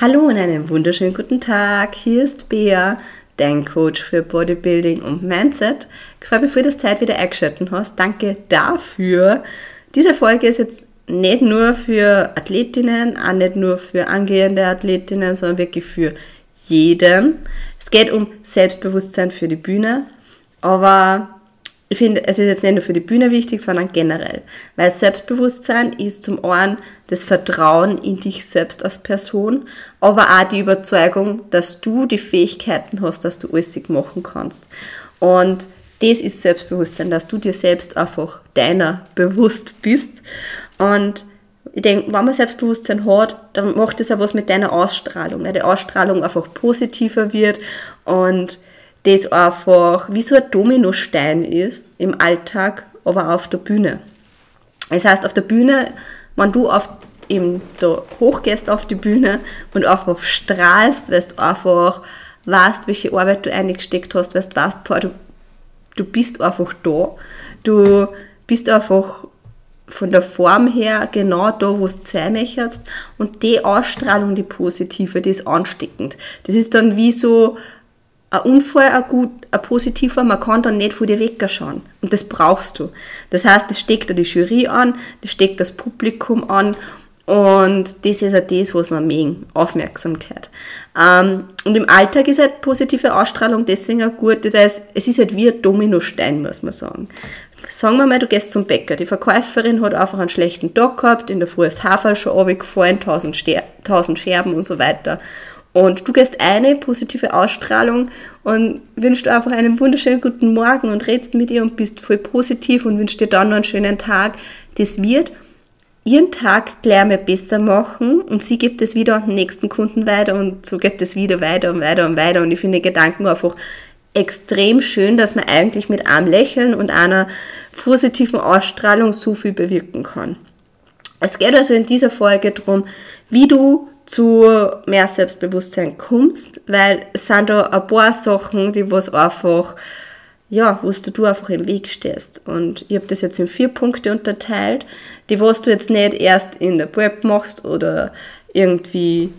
Hallo und einen wunderschönen guten Tag. Hier ist Bea, dein Coach für Bodybuilding und Mindset. Ich freue mich, für das Zeit wieder eingeschaltet hast. Danke dafür. Diese Folge ist jetzt nicht nur für Athletinnen, auch nicht nur für angehende Athletinnen, sondern wirklich für jeden. Es geht um Selbstbewusstsein für die Bühne, aber ich finde, es ist jetzt nicht nur für die Bühne wichtig, sondern generell. Weil Selbstbewusstsein ist zum einen das Vertrauen in dich selbst als Person, aber auch die Überzeugung, dass du die Fähigkeiten hast, dass du alles machen kannst. Und das ist Selbstbewusstsein, dass du dir selbst einfach deiner bewusst bist. Und ich denke, wenn man Selbstbewusstsein hat, dann macht das auch was mit deiner Ausstrahlung, weil die Ausstrahlung einfach positiver wird und das einfach wie so ein Dominostein ist im Alltag, aber auf der Bühne. Das heißt, auf der Bühne, wenn du auf, eben da hochgehst auf die Bühne und einfach strahlst, weil du einfach weißt, welche Arbeit du eingesteckt hast, weil du weißt, du, du bist einfach da. Du bist einfach von der Form her genau da, wo du sein möchtest. Und die Ausstrahlung, die positive, die ist ansteckend. Das ist dann wie so ein Unfall, ein, gut, ein positiver, man kann dann nicht von dir wegschauen. Und das brauchst du. Das heißt, das steckt dir die Jury an, das steckt das Publikum an und das ist auch das, was wir mögen, Aufmerksamkeit. Ähm, und im Alltag ist halt positive Ausstrahlung deswegen auch gut, weil es, es ist halt wie ein Dominostein, muss man sagen. Sagen wir mal, du gehst zum Bäcker. Die Verkäuferin hat einfach einen schlechten Tag gehabt, in der Früh ist Hafer schon runtergefallen, tausend, tausend Scherben und so weiter. Und du gehst eine positive Ausstrahlung und wünschst einfach einen wunderschönen guten Morgen und redst mit ihr und bist voll positiv und wünschst dir dann noch einen schönen Tag. Das wird ihren Tag gleich mehr besser machen und sie gibt es wieder an den nächsten Kunden weiter und so geht es wieder weiter und weiter und weiter. Und ich finde Gedanken einfach extrem schön, dass man eigentlich mit einem Lächeln und einer positiven Ausstrahlung so viel bewirken kann. Es geht also in dieser Folge darum, wie du zu mehr Selbstbewusstsein kommst, weil es sind da ein paar Sachen, die was einfach, ja, wo du einfach im Weg stehst. Und ich habe das jetzt in vier Punkte unterteilt, die was du jetzt nicht erst in der Prep machst oder irgendwie,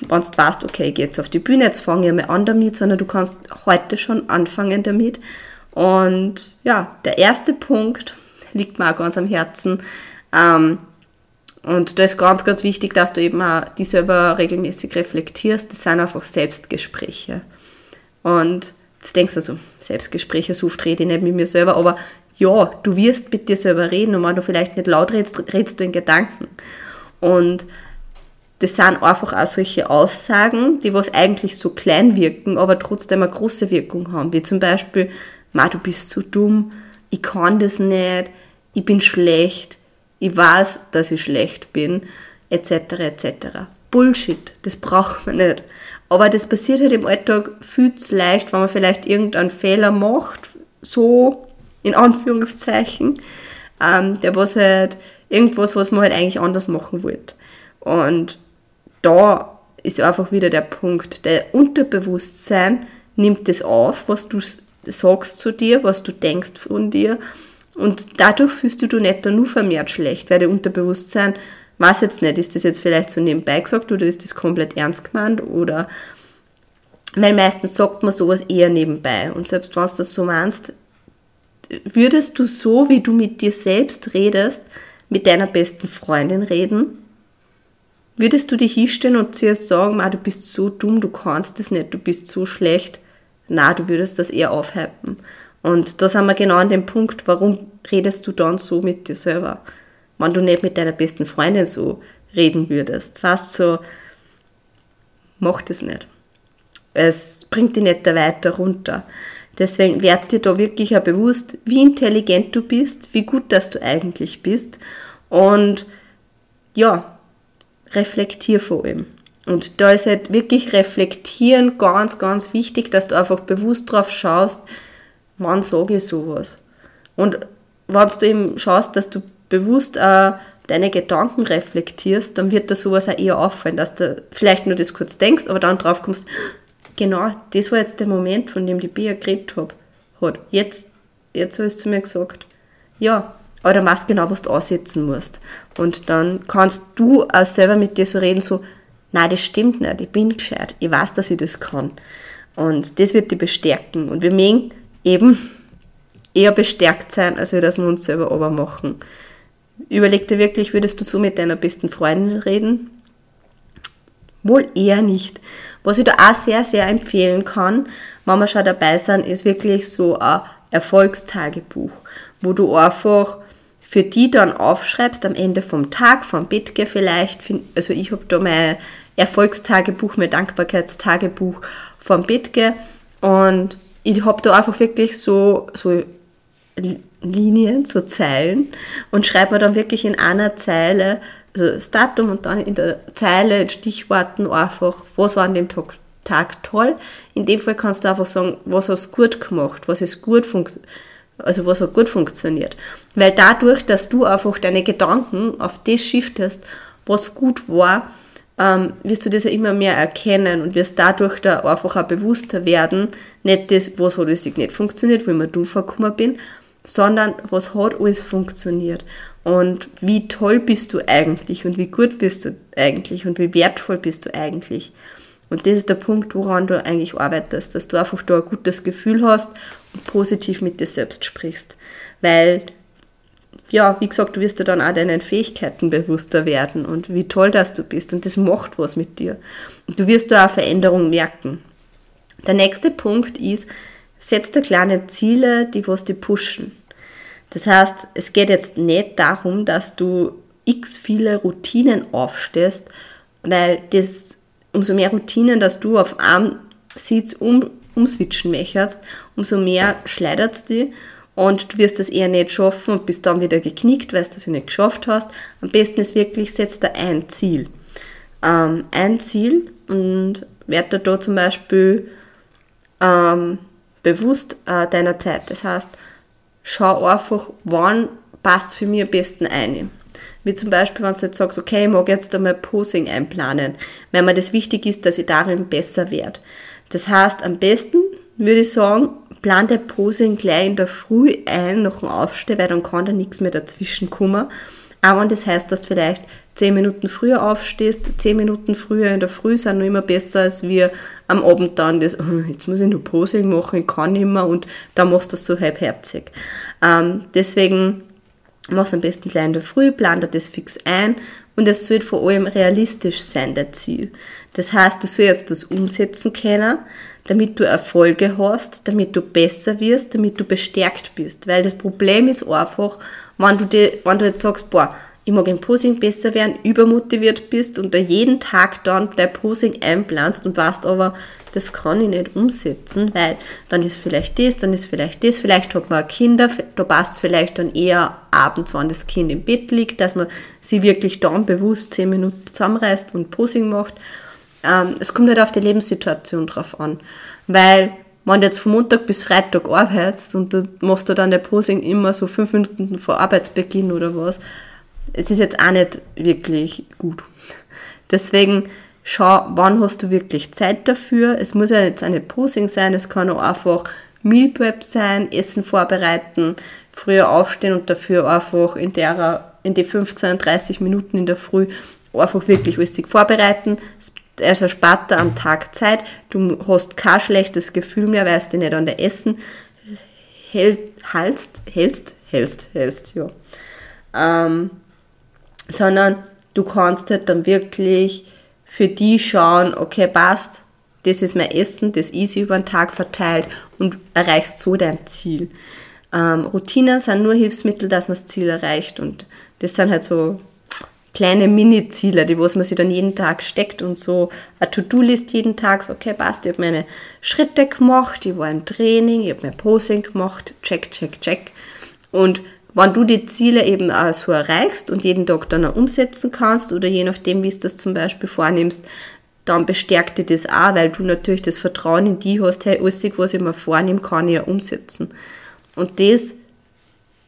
wenn du weißt, okay, ich gehe jetzt auf die Bühne, jetzt fange ich mal an damit, sondern du kannst heute schon anfangen damit. Und ja, der erste Punkt liegt mir auch ganz am Herzen. Ähm, und da ist ganz, ganz wichtig, dass du eben auch die selber regelmäßig reflektierst. Das sind einfach Selbstgespräche. Und jetzt denkst du so, Selbstgespräche, so oft rede ich nicht mit mir selber, aber ja, du wirst mit dir selber reden und wenn du vielleicht nicht laut redest, redest du in Gedanken. Und das sind einfach auch solche Aussagen, die was eigentlich so klein wirken, aber trotzdem eine große Wirkung haben. Wie zum Beispiel, Ma, du bist zu dumm, ich kann das nicht, ich bin schlecht, ich weiß, dass ich schlecht bin, etc. etc. Bullshit, das braucht man nicht. Aber das passiert halt im Alltag viel zu leicht, wenn man vielleicht irgendeinen Fehler macht, so in Anführungszeichen, ähm, der was halt irgendwas, was man halt eigentlich anders machen wollte. Und da ist einfach wieder der Punkt, der Unterbewusstsein nimmt das auf, was du sagst zu dir, was du denkst von dir und dadurch fühlst du dich nicht nur vermehrt schlecht, weil der Unterbewusstsein weiß jetzt nicht, ist das jetzt vielleicht so nebenbei gesagt oder ist das komplett ernst gemeint oder weil meistens sagt man sowas eher nebenbei und selbst wenn du das so meinst, würdest du so, wie du mit dir selbst redest, mit deiner besten Freundin reden? Würdest du dich hinstellen und zu ihr sagen, du bist so dumm, du kannst das nicht, du bist so schlecht? Na, du würdest das eher aufhypen. Und da sind wir genau an dem Punkt, warum redest du dann so mit dir selber? Wenn du nicht mit deiner besten Freundin so reden würdest. Fast so, mach das nicht. Es bringt dich nicht da weiter runter. Deswegen werd dir da wirklich auch bewusst, wie intelligent du bist, wie gut dass du eigentlich bist und ja, reflektier vor allem. Und da ist halt wirklich reflektieren ganz, ganz wichtig, dass du einfach bewusst drauf schaust, wann sage ich sowas? Und wenn du eben schaust, dass du bewusst auch deine Gedanken reflektierst, dann wird dir sowas auch eher auffallen, dass du vielleicht nur das kurz denkst, aber dann drauf kommst, genau, das war jetzt der Moment, von dem die Bea geredet hat. hat. Jetzt, jetzt hat es zu mir gesagt. Ja, aber dann weißt du genau, was du aussetzen musst. Und dann kannst du auch selber mit dir so reden, so, nein, das stimmt nicht, ich bin gescheit, ich weiß, dass ich das kann. Und das wird dich bestärken. Und wir mögen eben eher bestärkt sein, als wir das wir uns selber aber machen. Überleg dir wirklich, würdest du so mit deiner besten Freundin reden? Wohl eher nicht. Was ich da auch sehr, sehr empfehlen kann, wenn wir schon dabei sind, ist wirklich so ein Erfolgstagebuch, wo du einfach für die dann aufschreibst am Ende vom Tag, vom Bettge vielleicht. Also ich habe da mein Erfolgstagebuch, mein Dankbarkeitstagebuch vom Bettge und ich habe da einfach wirklich so, so Linien, so Zeilen und schreibe mir dann wirklich in einer Zeile also das Datum und dann in der Zeile in Stichworten einfach, was war an dem Tag, Tag toll. In dem Fall kannst du einfach sagen, was hast du gut gemacht, was ist gut also was hat gut funktioniert. Weil dadurch, dass du einfach deine Gedanken auf das shiftest, was gut war, ähm, wirst du das ja immer mehr erkennen und wirst dadurch da einfach auch bewusster werden, nicht das, was hat alles nicht funktioniert, wo ich mir dumm vorgekommen bin, sondern was hat alles funktioniert und wie toll bist du eigentlich und wie gut bist du eigentlich und wie wertvoll bist du eigentlich. Und das ist der Punkt, woran du eigentlich arbeitest, dass du einfach da ein gutes Gefühl hast und positiv mit dir selbst sprichst. Weil, ja, wie gesagt, du wirst dir dann auch deinen Fähigkeiten bewusster werden und wie toll dass du bist und das macht was mit dir. Und du wirst da auch Veränderung merken. Der nächste Punkt ist, setz dir kleine Ziele, die was dich pushen. Das heißt, es geht jetzt nicht darum, dass du x viele Routinen aufstehst, weil das, umso mehr Routinen, dass du auf einem Sitz um, umswitchen möchtest, umso mehr schleudert es dich und du wirst das eher nicht schaffen und bist dann wieder geknickt, weil du das nicht geschafft hast. Am besten ist wirklich, setz dir ein Ziel. Ähm, ein Ziel und werde da zum Beispiel ähm, bewusst äh, deiner Zeit. Das heißt, schau einfach, wann passt für mich am besten ein. Wie zum Beispiel, wenn du jetzt sagst, okay, ich mag jetzt einmal Posing einplanen, weil mir das wichtig ist, dass ich darin besser werde. Das heißt, am besten würde ich sagen, plan der Posing gleich in der Früh ein, nach dem Aufstehen, weil dann kann da nichts mehr dazwischen kommen. Auch wenn das heißt, dass du vielleicht 10 Minuten früher aufstehst, 10 Minuten früher in der Früh sind noch immer besser, als wir am Abend dann das, oh, jetzt muss ich nur Posing machen, ich kann nicht mehr und da machst du das so halbherzig. Ähm, deswegen mach's am besten gleich in der Früh, plan dir das fix ein und es wird vor allem realistisch sein, der Ziel. Das heißt, du sollst das umsetzen können, damit du Erfolge hast, damit du besser wirst, damit du bestärkt bist. Weil das Problem ist einfach, wenn du, dir, wenn du jetzt sagst, boah, mag im Posing besser werden, übermotiviert bist und da jeden Tag dann dein Posing einplanst und weißt aber, das kann ich nicht umsetzen, weil dann ist vielleicht das, dann ist vielleicht das, vielleicht hat man Kinder, da passt vielleicht dann eher abends, wenn das Kind im Bett liegt, dass man sie wirklich dann bewusst zehn Minuten zusammenreißt und Posing macht. Ähm, es kommt halt auf die Lebenssituation drauf an, weil wenn du jetzt von Montag bis Freitag arbeitest und du machst da dann der Posing immer so fünf Minuten vor Arbeitsbeginn oder was, es ist jetzt auch nicht wirklich gut. Deswegen schau, wann hast du wirklich Zeit dafür. Es muss ja jetzt eine Posing sein, es kann auch einfach Meal Prep sein, Essen vorbereiten, früher aufstehen und dafür einfach in der in die 15, 30 Minuten in der Früh einfach wirklich alles vorbereiten. Also spart da am Tag Zeit. Du hast kein schlechtes Gefühl mehr, weil du nicht an der Essen hält, hältst, hältst, hältst, hältst, ja. Ähm, sondern du kannst halt dann wirklich für die schauen, okay, passt, das ist mein Essen, das ist über den Tag verteilt und erreichst so dein Ziel. Ähm, Routinen sind nur Hilfsmittel, dass man das Ziel erreicht und das sind halt so kleine Mini-Ziele, die was man sich dann jeden Tag steckt und so eine To-Do-List jeden Tag, so, okay, passt, ich habe meine Schritte gemacht, ich war im Training, ich habe mein Posing gemacht, check, check, check. Und wenn du die Ziele eben auch so erreichst und jeden Tag dann auch umsetzen kannst oder je nachdem, wie du das zum Beispiel vornimmst, dann bestärkt dir das auch, weil du natürlich das Vertrauen in die hast, hey, alles, was ich mir vornehme, kann ich ja umsetzen. Und das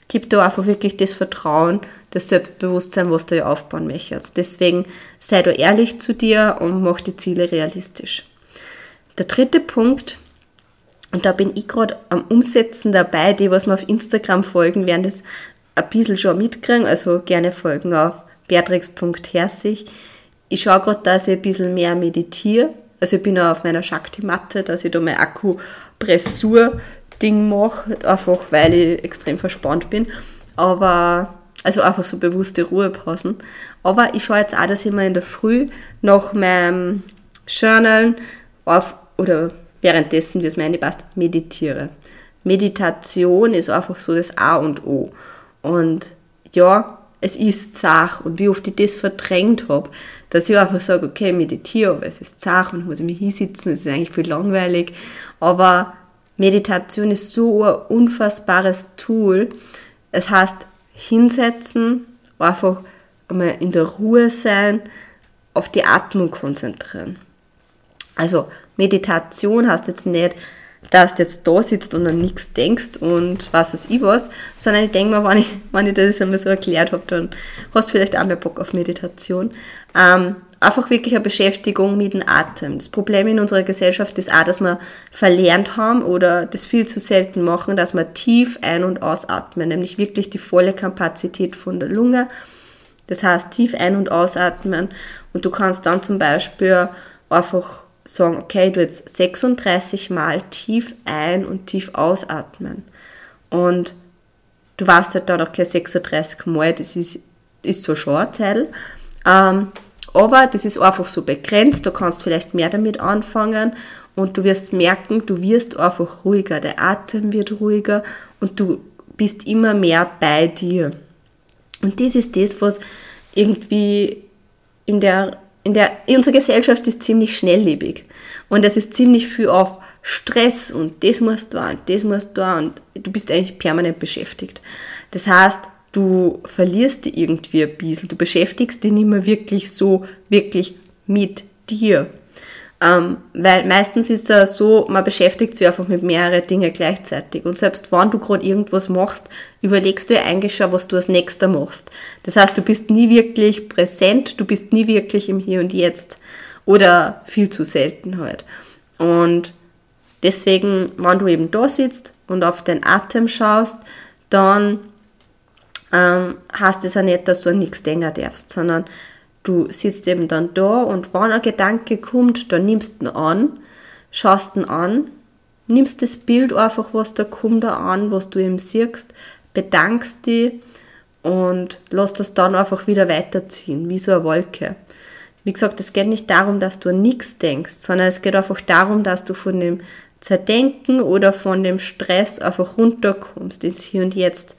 gibt dir einfach wirklich das Vertrauen, das Selbstbewusstsein, was du ja aufbauen möchtest. Deswegen sei du ehrlich zu dir und mach die Ziele realistisch. Der dritte Punkt und da bin ich gerade am Umsetzen dabei. Die, was mir auf Instagram folgen, werden das ein bisschen schon mitkriegen. Also gerne folgen auf beatrix.herzig. ich schaue gerade, dass ich ein bisschen mehr meditiere. Also ich bin auch auf meiner Shakti-Matte, dass ich da mein Akkupressur-Ding mache, einfach weil ich extrem verspannt bin. Aber, also einfach so bewusste Ruhepausen. Aber ich schaue jetzt auch, dass ich mal in der Früh nach meinem Journalen auf, oder währenddessen, wie es mir passt, meditiere. Meditation ist einfach so das A und O. Und ja, es ist Zach und wie oft ich das verdrängt habe, dass ich einfach sage, okay, meditiere, aber es ist Zach und muss ich mich hinsitzen, es ist eigentlich viel langweilig. Aber Meditation ist so ein unfassbares Tool. Es heißt, hinsetzen, einfach einmal in der Ruhe sein, auf die Atmung konzentrieren. Also Meditation heißt jetzt nicht, dass du jetzt da sitzt und an nichts denkst und was weiß ich was, sondern ich denke mir, wenn ich, wenn ich das einmal so erklärt habe, dann hast du vielleicht auch mehr Bock auf Meditation. Ähm, einfach wirklich eine Beschäftigung mit dem Atem. Das Problem in unserer Gesellschaft ist auch, dass wir verlernt haben oder das viel zu selten machen, dass wir tief ein- und ausatmen, nämlich wirklich die volle Kapazität von der Lunge. Das heißt, tief ein- und ausatmen und du kannst dann zum Beispiel einfach sagen, okay, du jetzt 36 Mal tief ein- und tief ausatmen. Und du weißt halt dann, okay, 36 Mal, das ist, ist so schon eine ähm, aber das ist einfach so begrenzt, du kannst vielleicht mehr damit anfangen und du wirst merken, du wirst einfach ruhiger, der Atem wird ruhiger und du bist immer mehr bei dir. Und das ist das, was irgendwie in der in der, unsere Gesellschaft ist ziemlich schnelllebig und es ist ziemlich viel auf Stress und das musst du und das musst du und du bist eigentlich permanent beschäftigt. Das heißt, du verlierst dich irgendwie ein bisschen, du beschäftigst dich nicht mehr wirklich so, wirklich mit dir. Ähm, weil meistens ist es so, man beschäftigt sich einfach mit mehreren Dingen gleichzeitig. Und selbst wenn du gerade irgendwas machst, überlegst du dir eigentlich schon, was du als nächster machst. Das heißt, du bist nie wirklich präsent, du bist nie wirklich im Hier und Jetzt. Oder viel zu selten halt. Und deswegen, wenn du eben da sitzt und auf den Atem schaust, dann ähm, heißt es ja nicht, dass du an nichts denken darfst, sondern Du sitzt eben dann da und wenn ein Gedanke kommt, dann nimmst du ihn an, schaust ihn an, nimmst das Bild einfach, was da kommt, an, was du ihm siehst, bedankst dich und lass das dann einfach wieder weiterziehen, wie so eine Wolke. Wie gesagt, es geht nicht darum, dass du an nichts denkst, sondern es geht einfach darum, dass du von dem Zerdenken oder von dem Stress einfach runterkommst ins Hier und Jetzt.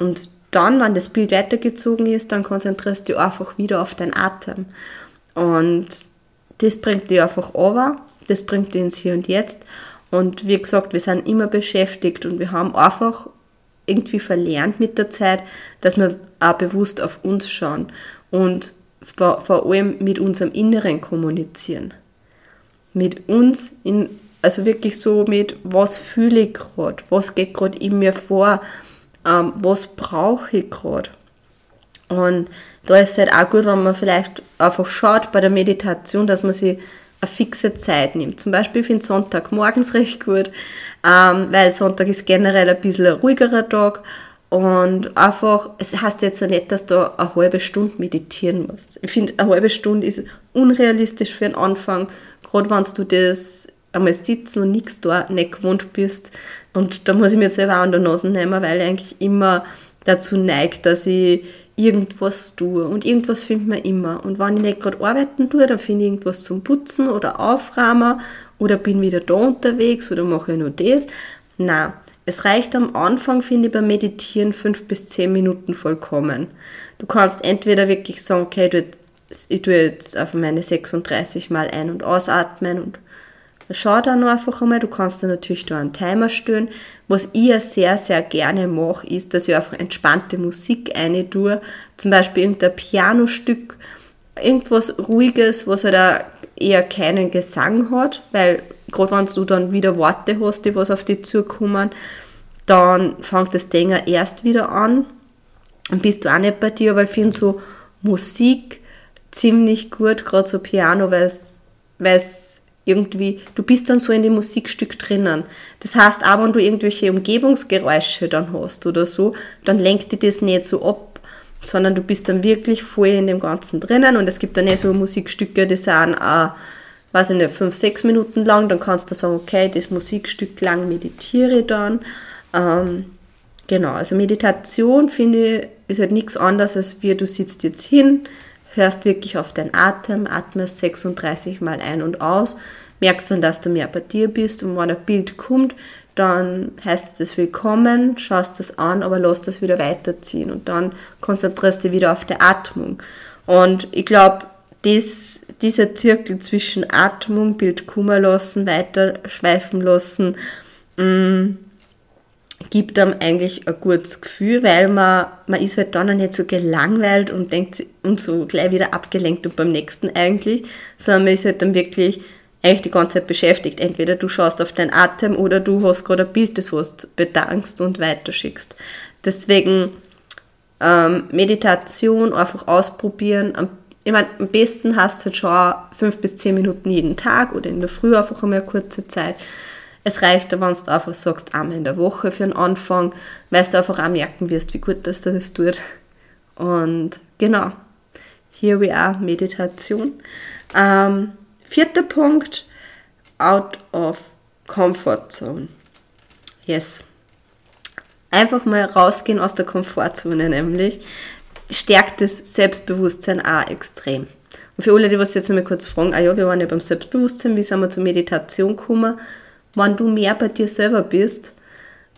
Und dann, wenn das Bild weitergezogen ist, dann konzentrierst du dich einfach wieder auf deinen Atem. Und das bringt dich einfach over, das bringt dich ins Hier und Jetzt. Und wie gesagt, wir sind immer beschäftigt und wir haben einfach irgendwie verlernt mit der Zeit, dass wir auch bewusst auf uns schauen und vor allem mit unserem Inneren kommunizieren. Mit uns, in, also wirklich so mit, was fühle ich gerade, was geht gerade in mir vor, ähm, was brauche ich gerade. Und da ist es halt auch gut, wenn man vielleicht einfach schaut bei der Meditation, dass man sich eine fixe Zeit nimmt. Zum Beispiel finde ich Sonntag morgens recht gut, ähm, weil Sonntag ist generell ein bisschen ein ruhigerer Tag und einfach, es heißt jetzt ja nicht, dass du eine halbe Stunde meditieren musst. Ich finde, eine halbe Stunde ist unrealistisch für den Anfang, gerade wenn du das einmal sitzen und nichts da nicht gewohnt bist. Und da muss ich mir jetzt selber an der Nase nehmen, weil ich eigentlich immer dazu neigt, dass ich irgendwas tue. Und irgendwas findet man immer. Und wenn ich nicht gerade arbeiten tue, dann finde ich irgendwas zum Putzen oder Aufräumen oder bin wieder da unterwegs oder mache ich nur das. Na, es reicht am Anfang, finde ich, beim Meditieren fünf bis zehn Minuten vollkommen. Du kannst entweder wirklich sagen, okay, ich tue jetzt auf meine 36 Mal ein- und ausatmen und Schau dann einfach einmal, du kannst da natürlich da einen Timer stellen. Was ich ja sehr, sehr gerne mache, ist, dass ich einfach entspannte Musik eine tue. Zum Beispiel irgendein Pianostück, irgendwas Ruhiges, was halt auch eher keinen Gesang hat, weil gerade wenn du dann wieder Worte hast, die was auf dich zukommen, dann fängt das Ding erst wieder an und bist du auch nicht bei dir, aber ich finde so Musik ziemlich gut, gerade so Piano, weil es irgendwie, du bist dann so in dem Musikstück drinnen. Das heißt, auch wenn du irgendwelche Umgebungsgeräusche dann hast oder so, dann lenkt dich das nicht so ab. sondern du bist dann wirklich voll in dem Ganzen drinnen und es gibt dann eh so Musikstücke, die sind auch, weiß ich nicht, fünf, sechs Minuten lang, dann kannst du sagen, okay, das Musikstück lang meditiere ich dann. Ähm, genau, also Meditation finde ich, ist halt nichts anderes als wie du sitzt jetzt hin, hörst wirklich auf deinen Atem, atmest 36 Mal ein und aus, merkst dann, dass du mehr bei dir bist und wenn ein Bild kommt, dann heißt es willkommen, schaust das an, aber lass das wieder weiterziehen und dann konzentrierst du wieder auf die Atmung. Und ich glaube, dies, dieser Zirkel zwischen Atmung, Bild kummer lassen, weiter schweifen lassen, mh, mm, gibt einem eigentlich ein gutes Gefühl, weil man, man ist halt dann auch nicht so gelangweilt und denkt und so gleich wieder abgelenkt und beim nächsten eigentlich, sondern man ist halt dann wirklich eigentlich die ganze Zeit beschäftigt. Entweder du schaust auf deinen Atem oder du hast gerade ein Bild, das du bedankst und weiterschickst. Deswegen ähm, Meditation einfach ausprobieren. Am, ich meine, am besten hast du halt schon fünf bis zehn Minuten jeden Tag oder in der Früh einfach einmal eine kurze Zeit. Es reicht, wenn du einfach sagst, einmal in der Woche für den Anfang, weil du einfach auch merken wirst, wie gut das das tut. Und genau, here we are, Meditation. Ähm, Vierter Punkt, out of comfort zone. Yes. Einfach mal rausgehen aus der Komfortzone, nämlich stärkt das Selbstbewusstsein auch extrem. Und für alle, die was jetzt noch mal kurz fragen, ah ja, wir waren ja beim Selbstbewusstsein, wie sind wir zur Meditation gekommen? Wenn du mehr bei dir selber bist,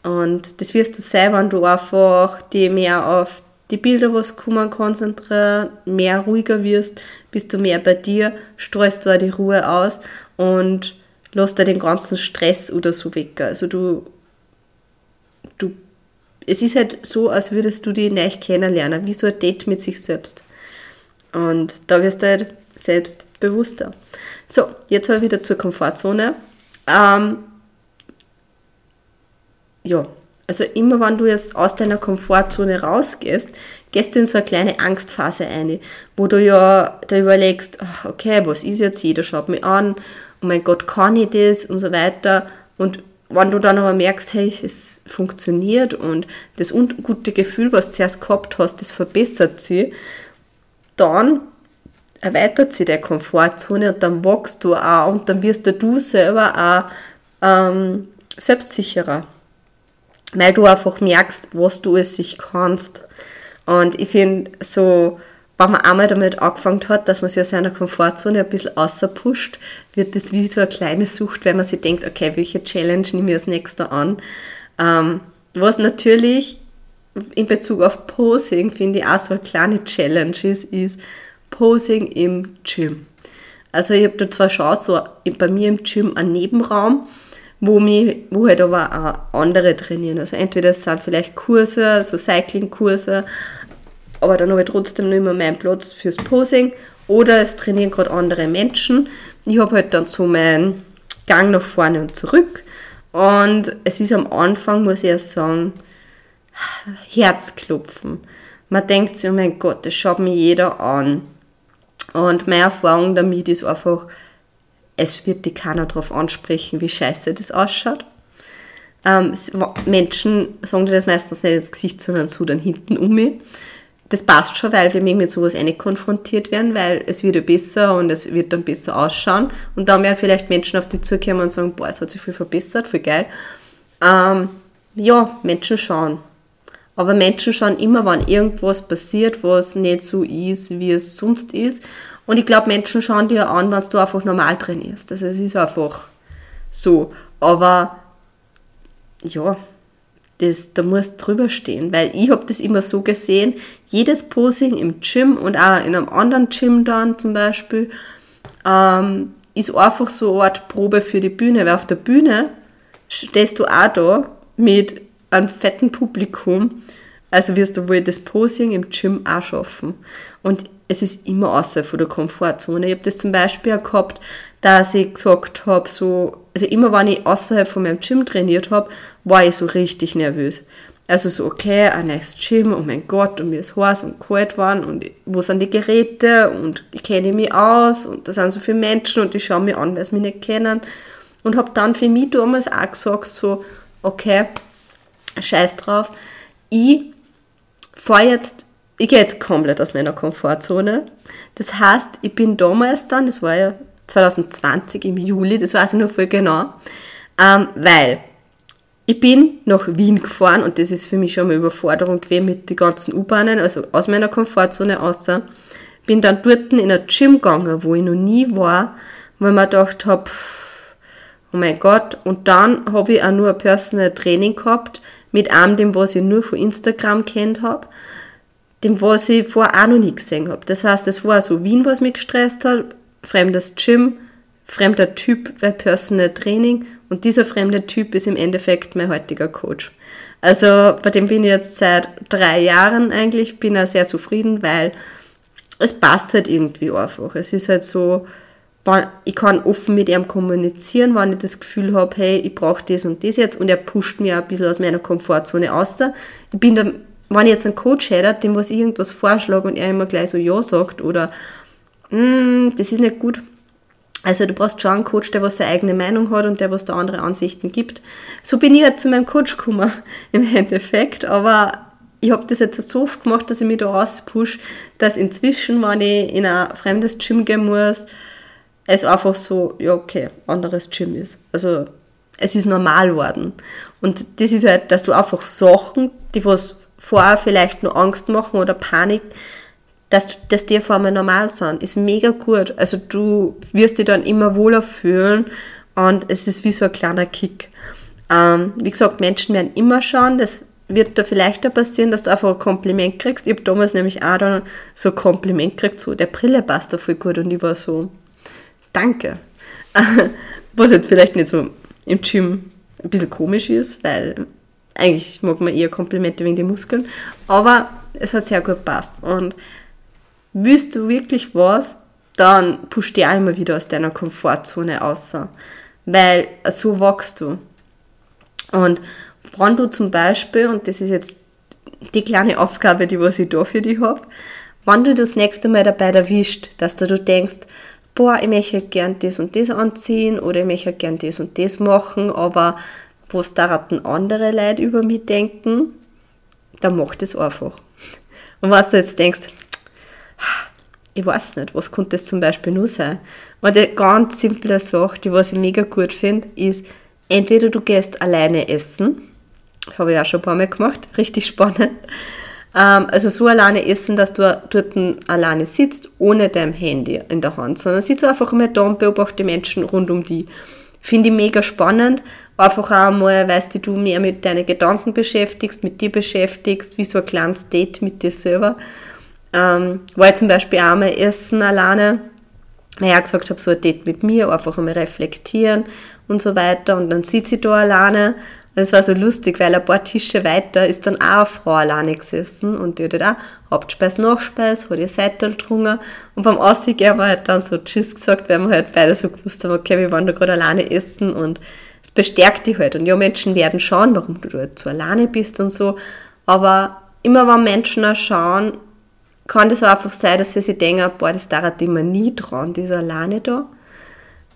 und das wirst du sein, wenn du einfach die mehr auf die Bilder, was kommen, konzentrieren, mehr ruhiger wirst, bist du mehr bei dir, streust du auch die Ruhe aus und lässt da den ganzen Stress oder so weg. Also du, du, es ist halt so, als würdest du die neu kennenlernen, wie so ein Date mit sich selbst. Und da wirst du halt selbstbewusster. So, jetzt aber wieder zur Komfortzone. Ähm, ja, also immer wenn du jetzt aus deiner Komfortzone rausgehst, gehst du in so eine kleine Angstphase ein, wo du ja da überlegst, okay, was ist jetzt, jeder schaut mich an, oh mein Gott, kann ich das? Und so weiter. Und wenn du dann aber merkst, hey, es funktioniert und das ungute Gefühl, was du zuerst gehabt hast, das verbessert sich, dann erweitert sich deine Komfortzone und dann wachst du auch und dann wirst du selber auch ähm, selbstsicherer weil du einfach merkst, was du es sich kannst. Und ich finde, so, wenn man einmal damit angefangen hat, dass man sich aus seiner Komfortzone ein bisschen außerpusht, wird das wie so eine kleine Sucht, wenn man sich denkt, okay, welche Challenge nehme ich als nächster an. Ähm, was natürlich in Bezug auf Posing, finde ich, auch so eine kleine Challenge ist, ist Posing im Gym. Also ich habe da zwar schon so bei mir im Gym einen Nebenraum, wo, mich, wo halt aber auch andere trainieren. Also entweder es sind vielleicht Kurse, so Cycling-Kurse, aber dann habe ich trotzdem noch immer meinen Platz fürs Posing oder es trainieren gerade andere Menschen. Ich habe halt dann so meinen Gang nach vorne und zurück und es ist am Anfang, muss ich erst sagen, Herzklopfen. Man denkt sich, oh mein Gott, das schaut mir jeder an. Und meine Erfahrung damit ist einfach, es wird die keiner darauf ansprechen, wie scheiße das ausschaut. Ähm, Menschen sagen dir das meistens nicht ins Gesicht, sondern so dann hinten um mich. Das passt schon, weil wir mit sowas eh konfrontiert werden, weil es wird ja besser und es wird dann besser ausschauen. Und dann werden vielleicht Menschen auf die zukommen und sagen, boah, es hat sich viel verbessert, viel geil. Ähm, ja, Menschen schauen. Aber Menschen schauen immer, wenn irgendwas passiert, was nicht so ist, wie es sonst ist. Und ich glaube, Menschen schauen dir an, wenn du einfach normal trainierst. Also es ist einfach so. Aber ja, das, da muss drüber stehen, weil ich habe das immer so gesehen, jedes Posing im Gym und auch in einem anderen Gym dann zum Beispiel, ähm, ist einfach so eine Art Probe für die Bühne, weil auf der Bühne stehst du auch da mit einem fetten Publikum, also wirst du wohl das Posing im Gym auch schaffen. Und es ist immer außerhalb von der Komfortzone. Ich habe das zum Beispiel auch gehabt, dass ich gesagt habe, so, also immer wenn ich außerhalb von meinem Gym trainiert habe, war ich so richtig nervös. Also so, okay, ein neues Gym, oh mein Gott, und mir ist heiß und kalt waren und wo sind die Geräte und ich kenne mich aus und da sind so viele Menschen und die schauen mich an, weil sie mich nicht kennen. Und habe dann für mich damals auch gesagt, so, okay, scheiß drauf, ich fahre jetzt ich gehe jetzt komplett aus meiner Komfortzone. Das heißt, ich bin damals dann, das war ja 2020 im Juli, das weiß ich noch voll genau, ähm, weil ich bin nach Wien gefahren und das ist für mich schon mal Überforderung gewesen mit den ganzen U-Bahnen, also aus meiner Komfortzone außer. Bin dann dort in ein Gym gegangen, wo ich noch nie war, weil mir gedacht habe, oh mein Gott, und dann habe ich auch nur ein Personal Training gehabt mit einem, dem was ich nur von Instagram kennt habe dem was ich vorher auch noch nie gesehen habe. Das heißt, es war so Wien, was mich gestresst hat, fremdes Gym, fremder Typ bei Personal Training und dieser fremde Typ ist im Endeffekt mein heutiger Coach. Also bei dem bin ich jetzt seit drei Jahren eigentlich, bin auch sehr zufrieden, weil es passt halt irgendwie einfach. Es ist halt so, ich kann offen mit ihm kommunizieren, wenn ich das Gefühl habe, hey, ich brauche das und das jetzt und er pusht mir ein bisschen aus meiner Komfortzone aus. Ich bin dann wenn ich jetzt einen Coach hätte, dem was ich irgendwas vorschlage und er immer gleich so Ja sagt oder mm, das ist nicht gut. Also du brauchst schon einen Coach, der was seine eigene Meinung hat und der was da andere Ansichten gibt. So bin ich halt zu meinem Coach gekommen im Endeffekt, aber ich habe das jetzt so oft gemacht, dass ich mich da rauspush, dass inzwischen, wenn ich in ein fremdes Gym gehen muss, es einfach so, ja okay, anderes Gym ist. Also es ist normal worden. Und das ist halt, dass du einfach Sachen, die was vorher vielleicht nur Angst machen oder Panik, dass, dass die einmal normal sind, ist mega gut. Also du wirst dich dann immer wohler fühlen und es ist wie so ein kleiner Kick. Ähm, wie gesagt, Menschen werden immer schauen, das wird da vielleicht auch passieren, dass du einfach ein Kompliment kriegst. Ich habe damals nämlich auch dann so ein Kompliment gekriegt, so, der Brille passt da voll gut und ich war so, danke. Was jetzt vielleicht nicht so im Gym ein bisschen komisch ist, weil eigentlich mag man eher Komplimente wegen den Muskeln, aber es hat sehr gut passt. Und willst du wirklich was, dann push dich auch immer wieder aus deiner Komfortzone raus. Weil so wachst du. Und wenn du zum Beispiel, und das ist jetzt die kleine Aufgabe, die was ich da für dich habe, wenn du das nächste Mal dabei erwischt, dass du, du denkst, boah, ich möchte gern das und das anziehen oder ich möchte gern das und das machen, aber was daran andere Leute über mich denken, dann mach das einfach. Und was du jetzt denkst, ich weiß nicht, was könnte das zum Beispiel nur sein? Und eine ganz simple Sache, die was ich mega gut finde, ist, entweder du gehst alleine essen, habe ich auch schon ein paar Mal gemacht, richtig spannend. Ähm, also so alleine essen, dass du dort alleine sitzt, ohne dein Handy in der Hand, sondern sitzt einfach mal da und beobachte die Menschen rund um die. Finde ich mega spannend, Einfach auch mal, weißt du, du mehr mit deinen Gedanken beschäftigst, mit dir beschäftigst, wie so ein kleines Date mit dir selber. Ähm, war ich zum Beispiel auch mal essen alleine, weil ich auch gesagt habe, so ein Date mit mir, einfach einmal reflektieren und so weiter. Und dann sitze ich da alleine. Es war so lustig, weil ein paar Tische weiter ist dann auch eine Frau alleine gesessen und die hat halt auch Hauptspeis, Nachspeis, hat ihr Seitel getrunken. Und beim Aussehen haben wir halt dann so Tschüss gesagt, weil wir halt beide so gewusst haben, okay, wir waren da gerade alleine essen und es bestärkt dich halt. Und ja, Menschen werden schauen, warum du dort so alleine bist und so. Aber immer wenn Menschen auch schauen, kann das auch einfach sein, dass sie sich denken, boah, das dauert immer nie dran, die alleine da.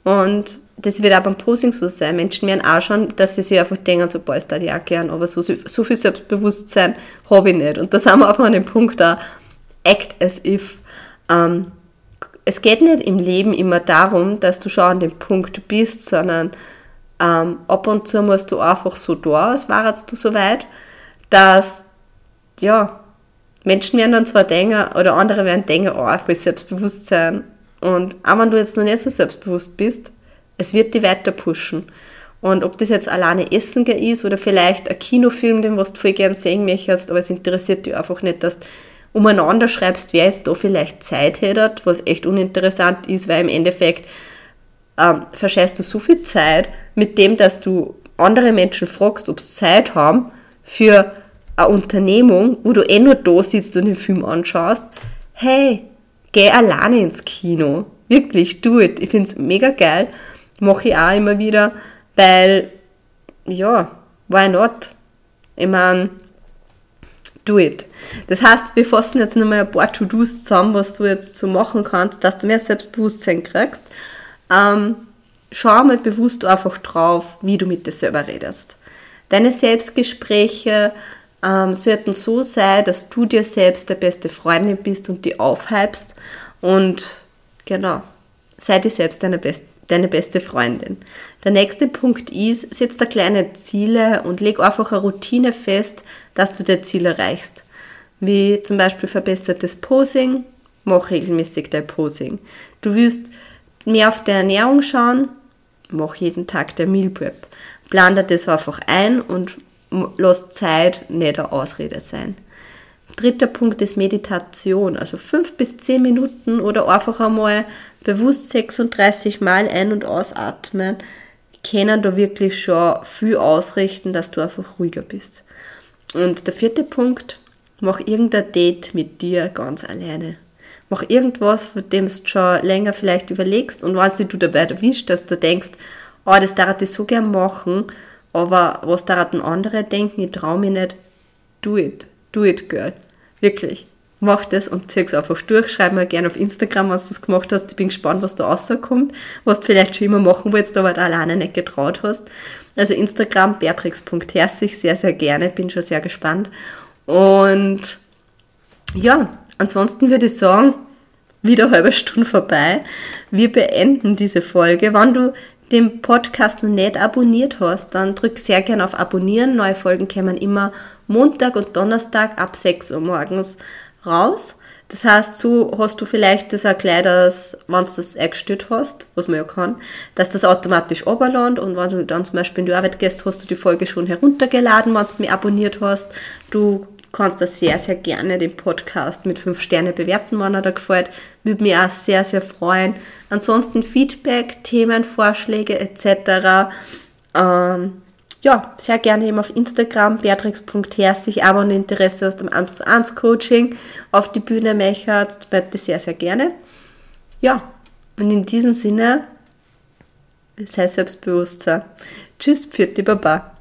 Und das wird auch beim Posing so sein. Menschen werden auch schauen, dass sie sich einfach denken, so, boah, ist da auch gern, aber so, so viel Selbstbewusstsein habe ich nicht. Und da sind wir einfach an dem Punkt da, act as if. Ähm, es geht nicht im Leben immer darum, dass du schon an dem Punkt bist, sondern ähm, ab und zu musst du einfach so da, als wärst du so weit, dass, ja, Menschen werden dann zwar denken, oder andere werden denken, oh, will Selbstbewusstsein. Und auch wenn du jetzt noch nicht so selbstbewusst bist, es wird dich weiter pushen. Und ob das jetzt alleine Essen ist oder vielleicht ein Kinofilm, den was du voll gern sehen möchtest, aber es interessiert dich einfach nicht, dass du umeinander schreibst, wer jetzt da vielleicht Zeit hätte, was echt uninteressant ist, weil im Endeffekt ähm, verscheißt du so viel Zeit mit dem, dass du andere Menschen fragst, ob sie Zeit haben für eine Unternehmung, wo du eh nur da sitzt und den Film anschaust. Hey, geh alleine ins Kino. Wirklich, do it. Ich finde es mega geil. Mache ich auch immer wieder, weil, ja, why not? Ich meine, do it. Das heißt, wir fassen jetzt nochmal ein paar To-Dos zusammen, was du jetzt so machen kannst, dass du mehr Selbstbewusstsein kriegst. Ähm, schau mal bewusst einfach drauf, wie du mit dir selber redest. Deine Selbstgespräche ähm, sollten so sein, dass du dir selbst der beste Freundin bist und die aufheibst. Und genau, sei dir selbst deine, best, deine beste Freundin. Der nächste Punkt ist, setz da kleine Ziele und leg einfach eine Routine fest, dass du dein Ziel erreichst. Wie zum Beispiel verbessertes Posing, mach regelmäßig dein Posing. Du willst mehr auf deine Ernährung schauen, mach jeden Tag der Meal Prep. Plan das einfach ein und lass Zeit nicht eine Ausrede sein. Dritter Punkt ist Meditation, also fünf bis zehn Minuten oder einfach einmal bewusst 36 Mal ein- und ausatmen, können da wirklich schon viel ausrichten, dass du einfach ruhiger bist. Und der vierte Punkt, mach irgendein Date mit dir ganz alleine. Mach irgendwas, von dem du schon länger vielleicht überlegst und wenn du dabei erwischt, dass du denkst, oh, das darf ich so gern machen, aber was daran andere denken, ich traue mich nicht, do it, do it, girl. Wirklich. Mach das und zieh es einfach durch. Schreib mir gerne auf Instagram, was du das gemacht hast. Ich bin gespannt, was da rauskommt, was du vielleicht schon immer machen wolltest, aber da alleine nicht getraut hast. Also Instagram, beatrix.herzig, sehr, sehr gerne, bin schon sehr gespannt. Und ja, ansonsten würde ich sagen, wieder halbe Stunde vorbei. Wir beenden diese Folge. Wenn du den Podcast noch nicht abonniert hast, dann drück sehr gerne auf Abonnieren. Neue Folgen kommen immer Montag und Donnerstag ab 6 Uhr morgens raus. Das heißt, so hast du vielleicht das auch gleich, dass, wenn du das eingestellt hast, was man ja kann, dass das automatisch runterladet und wenn du dann zum Beispiel in die Arbeit gehst, hast du die Folge schon heruntergeladen, wenn du mich abonniert hast. Du kannst da sehr, sehr gerne den Podcast mit 5 Sterne bewerten, wenn er dir gefällt. Würde mich auch sehr, sehr freuen. Ansonsten Feedback, Themenvorschläge etc. Ähm, ja, sehr gerne eben auf Instagram, beatrix.herzig, aber du Interesse hast am 1 zu 1 Coaching auf die Bühne möchtest, bitte sehr, sehr gerne. Ja, und in diesem Sinne, sei selbstbewusster. Tschüss, Pfirti Baba.